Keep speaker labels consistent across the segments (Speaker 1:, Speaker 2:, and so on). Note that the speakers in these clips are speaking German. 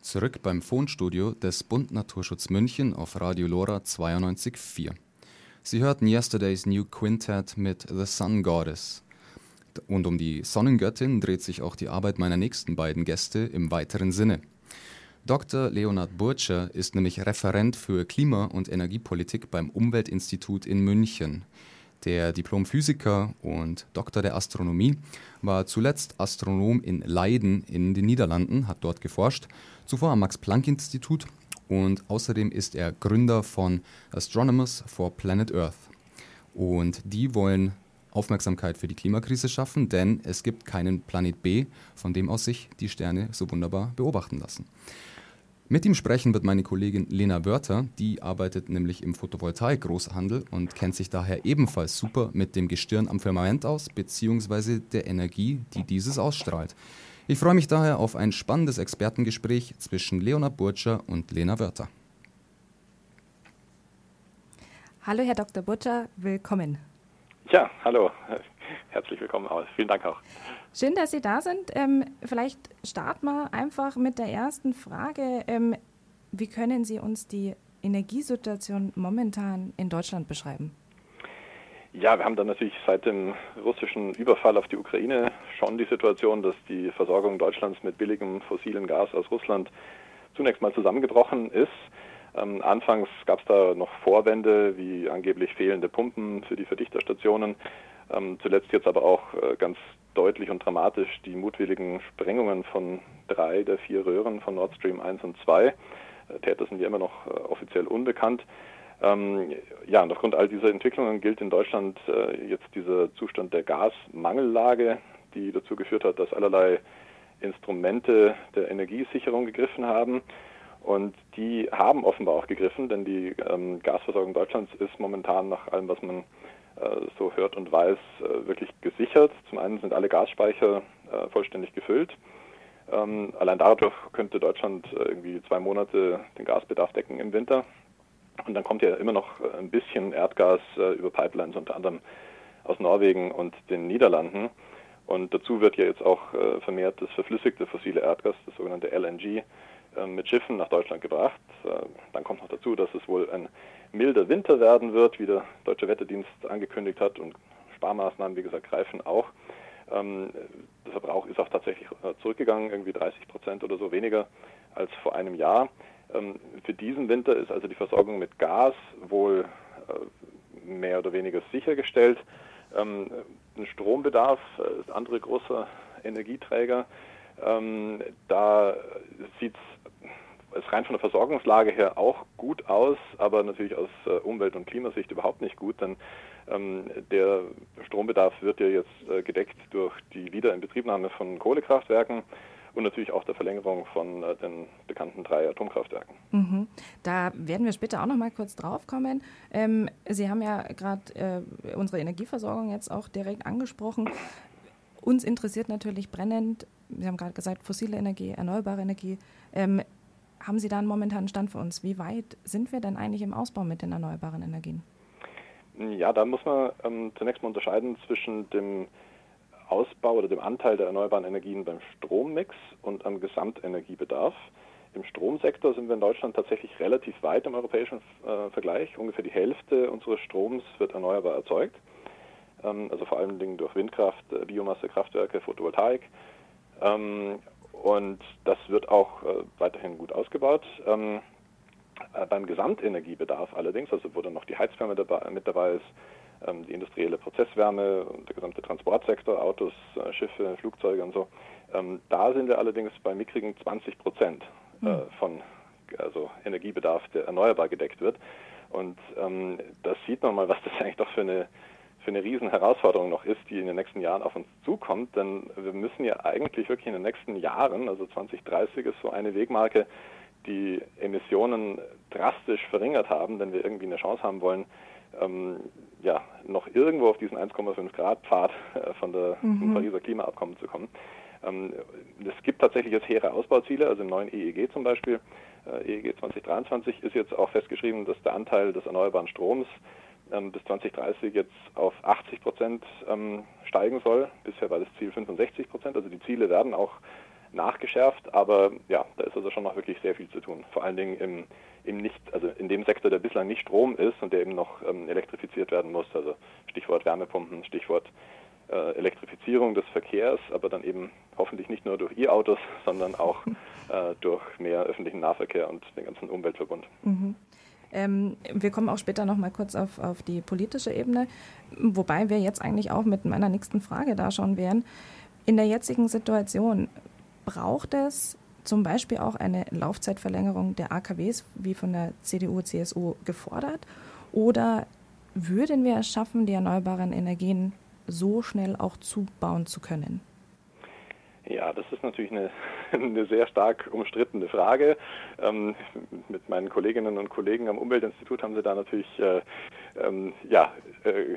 Speaker 1: Zurück beim Fonstudio des Bund Naturschutz München auf Radio Lora 92.4. Sie hörten Yesterday's New Quintet mit The Sun Goddess. Und um die Sonnengöttin dreht sich auch die Arbeit meiner nächsten beiden Gäste im weiteren Sinne. Dr. Leonhard Burtscher ist nämlich Referent für Klima- und Energiepolitik beim Umweltinstitut in München. Der Diplomphysiker und Doktor der Astronomie war zuletzt Astronom in Leiden in den Niederlanden, hat dort geforscht, zuvor am Max-Planck-Institut und außerdem ist er Gründer von Astronomers for Planet Earth. Und die wollen Aufmerksamkeit für die Klimakrise schaffen, denn es gibt keinen Planet B, von dem aus sich die Sterne so wunderbar beobachten lassen. Mit ihm sprechen wird meine Kollegin Lena Wörter, die arbeitet nämlich im Photovoltaik-Großhandel und kennt sich daher ebenfalls super mit dem Gestirn am Firmament aus, beziehungsweise der Energie, die dieses ausstrahlt. Ich freue mich daher auf ein spannendes Expertengespräch zwischen Leonard Burtscher und Lena Wörter.
Speaker 2: Hallo, Herr Dr. Burtscher, willkommen.
Speaker 3: Ja, hallo, herzlich willkommen aus. Vielen Dank auch.
Speaker 2: Schön, dass Sie da sind. Ähm, vielleicht starten wir einfach mit der ersten Frage. Ähm, wie können Sie uns die Energiesituation momentan in Deutschland beschreiben?
Speaker 3: Ja, wir haben dann natürlich seit dem russischen Überfall auf die Ukraine schon die Situation, dass die Versorgung Deutschlands mit billigem fossilen Gas aus Russland zunächst mal zusammengebrochen ist. Ähm, anfangs gab es da noch Vorwände wie angeblich fehlende Pumpen für die Verdichterstationen. Ähm, zuletzt jetzt aber auch äh, ganz deutlich und dramatisch die mutwilligen Sprengungen von drei der vier Röhren von Nord Stream 1 und 2. Äh, Täter sind ja immer noch äh, offiziell unbekannt. Ähm, ja, und aufgrund all dieser Entwicklungen gilt in Deutschland äh, jetzt dieser Zustand der Gasmangellage, die dazu geführt hat, dass allerlei Instrumente der Energiesicherung gegriffen haben. Und die haben offenbar auch gegriffen, denn die ähm, Gasversorgung Deutschlands ist momentan nach allem, was man so hört und weiß, äh, wirklich gesichert. Zum einen sind alle Gasspeicher äh, vollständig gefüllt. Ähm, allein dadurch könnte Deutschland irgendwie zwei Monate den Gasbedarf decken im Winter. Und dann kommt ja immer noch ein bisschen Erdgas über Pipelines, unter anderem aus Norwegen und den Niederlanden. Und dazu wird ja jetzt auch vermehrt das verflüssigte fossile Erdgas, das sogenannte LNG, mit Schiffen nach Deutschland gebracht. Dann kommt noch dazu, dass es wohl ein milder Winter werden wird, wie der Deutsche Wetterdienst angekündigt hat und Sparmaßnahmen, wie gesagt, greifen auch. Ähm, der Verbrauch ist auch tatsächlich äh, zurückgegangen, irgendwie 30 Prozent oder so weniger als vor einem Jahr. Ähm, für diesen Winter ist also die Versorgung mit Gas wohl äh, mehr oder weniger sichergestellt. Ähm, ein Strombedarf äh, ist andere großer Energieträger. Ähm, da sieht es rein von der Versorgungslage her auch gut aus, aber natürlich aus äh, Umwelt- und Klimasicht überhaupt nicht gut, denn ähm, der Strombedarf wird ja jetzt äh, gedeckt durch die Wiederinbetriebnahme von Kohlekraftwerken und natürlich auch der Verlängerung von äh, den bekannten drei Atomkraftwerken.
Speaker 2: Mhm. Da werden wir später auch noch mal kurz drauf kommen. Ähm, Sie haben ja gerade äh, unsere Energieversorgung jetzt auch direkt angesprochen. Uns interessiert natürlich brennend, Sie haben gerade gesagt, fossile Energie, erneuerbare Energie. Ähm, haben Sie da einen momentanen Stand für uns? Wie weit sind wir denn eigentlich im Ausbau mit den erneuerbaren Energien?
Speaker 3: Ja, da muss man ähm, zunächst mal unterscheiden zwischen dem Ausbau oder dem Anteil der erneuerbaren Energien beim Strommix und am Gesamtenergiebedarf. Im Stromsektor sind wir in Deutschland tatsächlich relativ weit im europäischen äh, Vergleich. Ungefähr die Hälfte unseres Stroms wird erneuerbar erzeugt. Ähm, also vor allen Dingen durch Windkraft, äh, Biomassekraftwerke, Photovoltaik. Ähm, und das wird auch äh, weiterhin gut ausgebaut. Ähm, äh, beim Gesamtenergiebedarf allerdings, also wo dann noch die Heizwärme dabei, mit dabei ist, ähm, die industrielle Prozesswärme und der gesamte Transportsektor, Autos, äh, Schiffe, Flugzeuge und so, ähm, da sind wir allerdings bei mickrigen 20 Prozent mhm. von also Energiebedarf, der erneuerbar gedeckt wird. Und ähm, das sieht man mal, was das eigentlich doch für eine für eine riesen Herausforderung noch ist, die in den nächsten Jahren auf uns zukommt. Denn wir müssen ja eigentlich wirklich in den nächsten Jahren, also 2030 ist so eine Wegmarke, die Emissionen drastisch verringert haben, wenn wir irgendwie eine Chance haben wollen, ähm, ja, noch irgendwo auf diesen 1,5 Grad Pfad äh, von der mhm. Pariser Klimaabkommen zu kommen. Ähm, es gibt tatsächlich jetzt hehre Ausbauziele, also im neuen EEG zum Beispiel, äh, EEG 2023 ist jetzt auch festgeschrieben, dass der Anteil des erneuerbaren Stroms bis 2030 jetzt auf 80 Prozent ähm, steigen soll. Bisher war das Ziel 65 Prozent. Also die Ziele werden auch nachgeschärft, aber ja, da ist also schon noch wirklich sehr viel zu tun. Vor allen Dingen im, im nicht, also in dem Sektor, der bislang nicht Strom ist und der eben noch ähm, elektrifiziert werden muss. Also Stichwort Wärmepumpen, Stichwort äh, Elektrifizierung des Verkehrs, aber dann eben hoffentlich nicht nur durch E-Autos, sondern auch äh, durch mehr öffentlichen Nahverkehr und den ganzen Umweltverbund.
Speaker 2: Mhm. Ähm, wir kommen auch später noch mal kurz auf, auf die politische Ebene, wobei wir jetzt eigentlich auch mit meiner nächsten Frage da schon wären. In der jetzigen Situation braucht es zum Beispiel auch eine Laufzeitverlängerung der AKWs, wie von der CDU, CSU gefordert? Oder würden wir es schaffen, die erneuerbaren Energien so schnell auch zubauen zu können?
Speaker 3: Ja, das ist natürlich eine, eine sehr stark umstrittene Frage. Ähm, mit meinen Kolleginnen und Kollegen am Umweltinstitut haben sie da natürlich äh, ähm, ja, äh,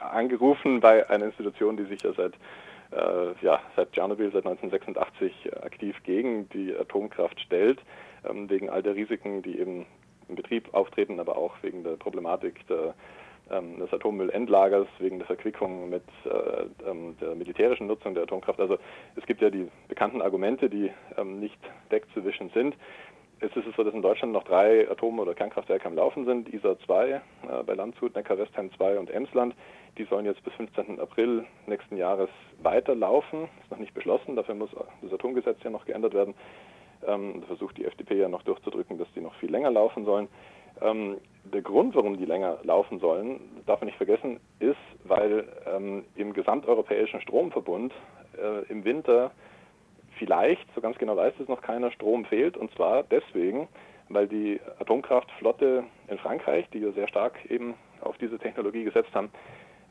Speaker 3: angerufen bei einer Institution, die sich ja seit äh, ja, seit Tschernobyl, seit 1986 aktiv gegen die Atomkraft stellt, ähm, wegen all der Risiken, die eben im Betrieb auftreten, aber auch wegen der Problematik der ähm, des Atommüllendlagers wegen der Verquickung mit äh, ähm, der militärischen Nutzung der Atomkraft. Also es gibt ja die bekannten Argumente, die ähm, nicht wegzuwischen sind. Es ist so, dass in Deutschland noch drei Atom- oder Kernkraftwerke am Laufen sind. ISA 2 äh, bei Landshut, Neckar-Westheim 2 und Emsland. Die sollen jetzt bis 15. April nächsten Jahres weiterlaufen. Ist noch nicht beschlossen, dafür muss das Atomgesetz ja noch geändert werden. Ähm, versucht die FDP ja noch durchzudrücken, dass die noch viel länger laufen sollen. Ähm, der Grund, warum die länger laufen sollen, darf man nicht vergessen, ist, weil ähm, im gesamteuropäischen Stromverbund äh, im Winter vielleicht, so ganz genau weiß es noch keiner, Strom fehlt. Und zwar deswegen, weil die Atomkraftflotte in Frankreich, die ja sehr stark eben auf diese Technologie gesetzt haben,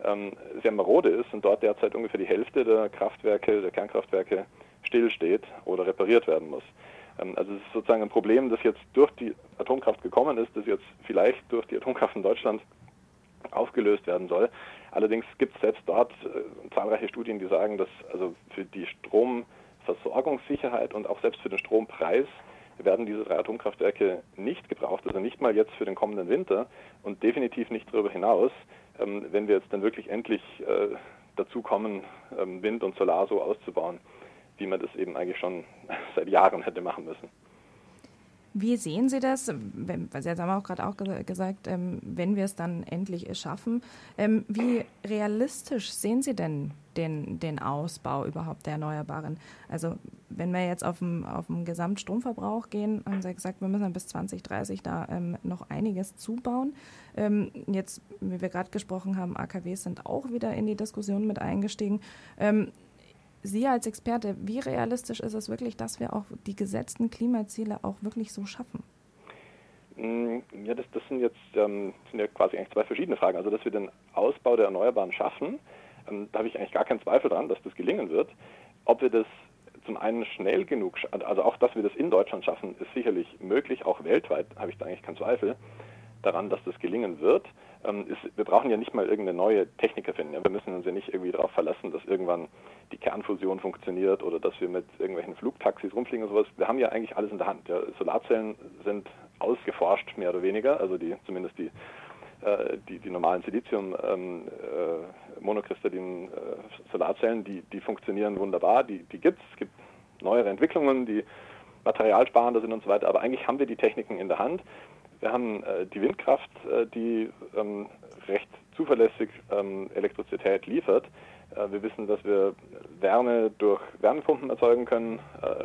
Speaker 3: ähm, sehr marode ist und dort derzeit ungefähr die Hälfte der Kraftwerke, der Kernkraftwerke stillsteht oder repariert werden muss. Ähm, also es ist sozusagen ein Problem, das jetzt durch die Atomkraft gekommen ist, das jetzt vielleicht durch die Atomkraft in Deutschland aufgelöst werden soll. Allerdings gibt es selbst dort äh, zahlreiche Studien, die sagen, dass also für die Stromversorgungssicherheit und auch selbst für den Strompreis werden diese drei Atomkraftwerke nicht gebraucht, also nicht mal jetzt für den kommenden Winter und definitiv nicht darüber hinaus, ähm, wenn wir jetzt dann wirklich endlich äh, dazu kommen, ähm, Wind und Solar so auszubauen wie man das eben eigentlich schon seit Jahren hätte machen müssen.
Speaker 2: Wie sehen Sie das? Weil Sie haben auch gerade auch gesagt, ähm, wenn wir es dann endlich schaffen, ähm, wie realistisch sehen Sie denn den, den Ausbau überhaupt der Erneuerbaren? Also wenn wir jetzt auf den, auf den Gesamtstromverbrauch gehen, haben Sie gesagt, wir müssen bis 2030 da ähm, noch einiges zubauen. jetzt, wie wir gerade gesprochen haben, AKWs sind auch wieder in die Diskussion mit eingestiegen. Sie als Experte, wie realistisch ist es wirklich, dass wir auch die gesetzten Klimaziele auch wirklich so schaffen?
Speaker 3: Mm, ja, das, das sind jetzt ähm, sind ja quasi eigentlich zwei verschiedene Fragen. Also, dass wir den Ausbau der Erneuerbaren schaffen, ähm, da habe ich eigentlich gar keinen Zweifel dran, dass das gelingen wird. Ob wir das zum einen schnell genug, also auch, dass wir das in Deutschland schaffen, ist sicherlich möglich, auch weltweit habe ich da eigentlich keinen Zweifel daran, dass das gelingen wird. Ähm, ist, wir brauchen ja nicht mal irgendeine neue Technik erfinden. Ja? Wir müssen uns ja nicht irgendwie darauf verlassen, dass irgendwann die Kernfusion funktioniert oder dass wir mit irgendwelchen Flugtaxis rumfliegen und sowas. Wir haben ja eigentlich alles in der Hand. Ja? Solarzellen sind ausgeforscht, mehr oder weniger, also die zumindest die äh, die, die normalen Silizium ähm, äh, monokristallinen äh, Solarzellen, die, die funktionieren wunderbar, die, die gibt es. Es gibt neuere Entwicklungen, die materialsparender sind und so weiter, aber eigentlich haben wir die Techniken in der Hand. Wir haben äh, die Windkraft, äh, die ähm, recht zuverlässig ähm, Elektrizität liefert. Äh, wir wissen, dass wir Wärme durch Wärmepumpen erzeugen können,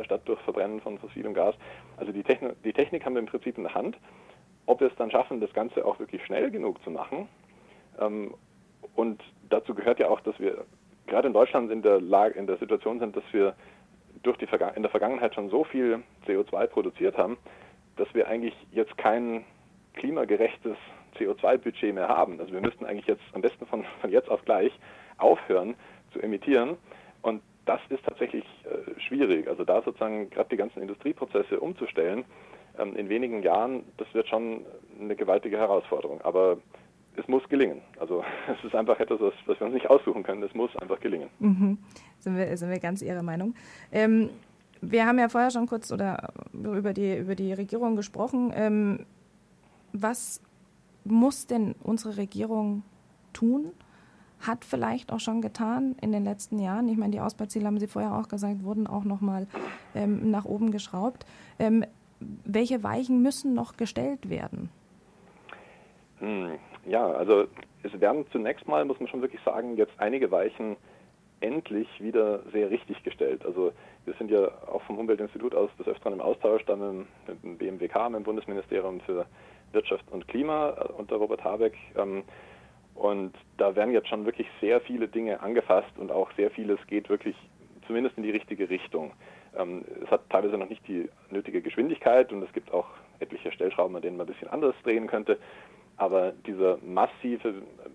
Speaker 3: statt durch Verbrennen von fossilem Gas. Also die, Techn die Technik haben wir im Prinzip in der Hand. Ob wir es dann schaffen, das Ganze auch wirklich schnell genug zu machen. Ähm, und dazu gehört ja auch, dass wir gerade in Deutschland in der, Lage, in der Situation sind, dass wir durch die in der Vergangenheit schon so viel CO2 produziert haben, dass wir eigentlich jetzt kein klimagerechtes CO2-Budget mehr haben. Also wir müssten eigentlich jetzt am besten von, von jetzt auf gleich aufhören zu emittieren. Und das ist tatsächlich äh, schwierig. Also da sozusagen gerade die ganzen Industrieprozesse umzustellen ähm, in wenigen Jahren, das wird schon eine gewaltige Herausforderung. Aber es muss gelingen. Also es ist einfach etwas, was, wir uns nicht aussuchen können. Es muss einfach gelingen.
Speaker 2: Mhm. Sind, wir, sind wir ganz Ihrer Meinung. Ähm, wir haben ja vorher schon kurz oder über die, über die Regierung gesprochen. Ähm, was muss denn unsere Regierung tun? hat vielleicht auch schon getan in den letzten Jahren. Ich meine, die Ausbauziele haben Sie vorher auch gesagt, wurden auch nochmal ähm, nach oben geschraubt. Ähm, welche Weichen müssen noch gestellt werden?
Speaker 3: Hm, ja, also es werden zunächst mal, muss man schon wirklich sagen, jetzt einige Weichen endlich wieder sehr richtig gestellt. Also wir sind ja auch vom Umweltinstitut aus des Öfteren im Austausch dann mit dem BMWK, mit dem Bundesministerium für Wirtschaft und Klima äh, unter Robert Habeck. Ähm, und da werden jetzt schon wirklich sehr viele Dinge angefasst und auch sehr vieles geht wirklich zumindest in die richtige Richtung. Ähm, es hat teilweise noch nicht die nötige Geschwindigkeit und es gibt auch etliche Stellschrauben, an denen man ein bisschen anders drehen könnte. Aber dieser massive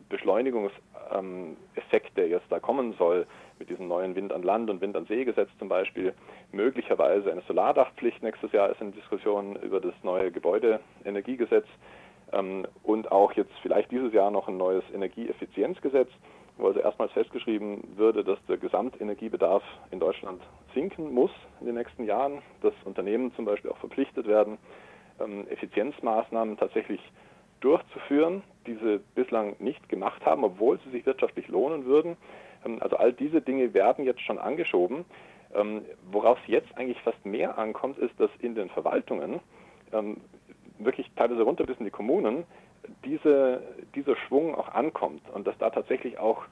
Speaker 3: Beschleunigungseffekt, der jetzt da kommen soll, mit diesem neuen Wind an Land und Wind an See Gesetz zum Beispiel, möglicherweise eine Solardachpflicht nächstes Jahr ist in Diskussion über das neue Gebäudeenergiegesetz ähm, und auch jetzt vielleicht dieses Jahr noch ein neues Energieeffizienzgesetz, wo also erstmals festgeschrieben würde, dass der Gesamtenergiebedarf in Deutschland sinken muss in den nächsten Jahren, dass Unternehmen zum Beispiel auch verpflichtet werden, ähm, Effizienzmaßnahmen tatsächlich durchzuführen, die sie bislang nicht gemacht haben, obwohl sie sich wirtschaftlich lohnen würden. Ähm, also all diese Dinge werden jetzt schon angeschoben. Ähm, worauf es jetzt eigentlich fast mehr ankommt, ist, dass in den Verwaltungen ähm, wirklich teilweise runter bis in die Kommunen diese, dieser Schwung auch ankommt und dass da tatsächlich auch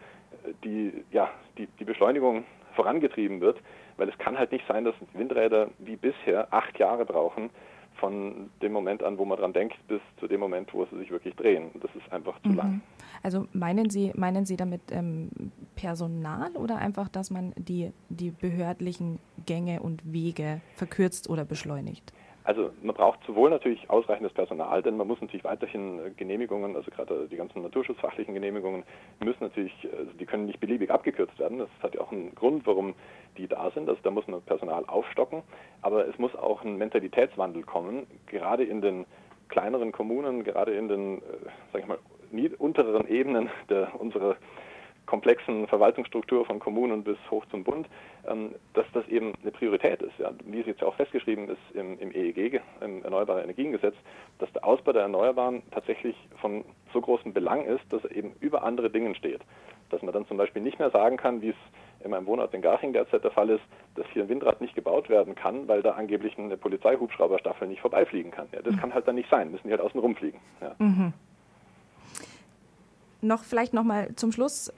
Speaker 3: äh, die, ja, die, die Beschleunigung vorangetrieben wird, weil es kann halt nicht sein, dass Windräder wie bisher acht Jahre brauchen, von dem Moment an, wo man dran denkt, bis zu dem Moment, wo sie sich wirklich drehen. Das ist einfach zu mhm. lang.
Speaker 2: Also meinen Sie, meinen Sie damit ähm, Personal oder einfach, dass man die, die behördlichen Gänge und Wege verkürzt oder beschleunigt?
Speaker 3: Also man braucht sowohl natürlich ausreichendes Personal, denn man muss natürlich weiterhin äh, Genehmigungen, also gerade die ganzen naturschutzfachlichen Genehmigungen müssen natürlich, also die können nicht beliebig abgekürzt werden. Das hat ja auch einen Grund, warum die da sind. Also da muss man Personal aufstocken, aber es muss auch ein Mentalitätswandel kommen, gerade in den kleineren Kommunen, gerade in den, äh, sag ich mal, unteren Ebenen der unserer komplexen Verwaltungsstruktur von Kommunen bis hoch zum Bund, ähm, dass das eben eine Priorität ist. Wie es jetzt auch festgeschrieben ist im, EEG, im Erneuerbare Energiengesetz, dass der Ausbau der Erneuerbaren tatsächlich von so großem Belang ist, dass er eben über andere Dingen steht. Dass man dann zum Beispiel nicht mehr sagen kann, wie es in meinem Wohnort in Garching derzeit der Fall ist, dass hier ein Windrad nicht gebaut werden kann, weil da angeblich eine Polizeihubschrauberstaffel nicht vorbeifliegen kann. Ja, das mhm. kann halt dann nicht sein, müssen die halt außen rumfliegen. Ja. Mhm.
Speaker 2: Noch vielleicht noch mal zum Schluss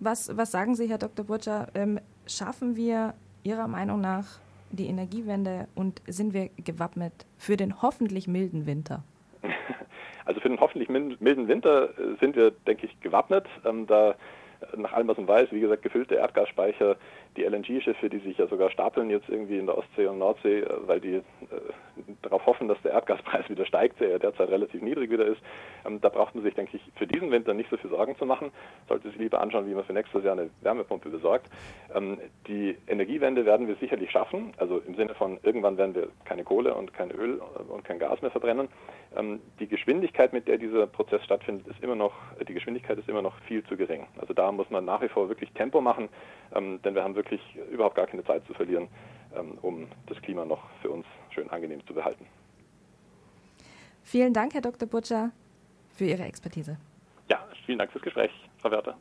Speaker 2: was, was sagen Sie, Herr Dr. Burtscher? Ähm, schaffen wir Ihrer Meinung nach die Energiewende und sind wir gewappnet für den hoffentlich milden Winter?
Speaker 3: Also für den hoffentlich milden Winter äh, sind wir, denke ich, gewappnet. Ähm, da nach allem, was man weiß, wie gesagt, gefüllte Erdgasspeicher, die LNG-Schiffe, die sich ja sogar stapeln jetzt irgendwie in der Ostsee und Nordsee, äh, weil die äh, darauf hoffen, dass der Erdgaspreis wieder steigt, der ja derzeit relativ niedrig wieder ist. Ähm, da braucht man sich, denke ich, für diesen Winter nicht so viel Sorgen zu machen. Sollte sich lieber anschauen, wie man für nächstes Jahr eine Wärmepumpe besorgt. Ähm, die Energiewende werden wir sicherlich schaffen, also im Sinne von irgendwann werden wir keine Kohle und kein Öl und kein Gas mehr verbrennen. Ähm, die Geschwindigkeit, mit der dieser Prozess stattfindet, ist immer noch, die Geschwindigkeit ist immer noch viel zu gering. Also da muss man nach wie vor wirklich Tempo machen, ähm, denn wir haben wirklich überhaupt gar keine Zeit zu verlieren, ähm, um das Klima noch für uns schön angenehm zu behalten.
Speaker 2: Vielen Dank, Herr Dr. Butcher, für Ihre Expertise.
Speaker 3: Ja, vielen Dank fürs Gespräch, Frau Werther.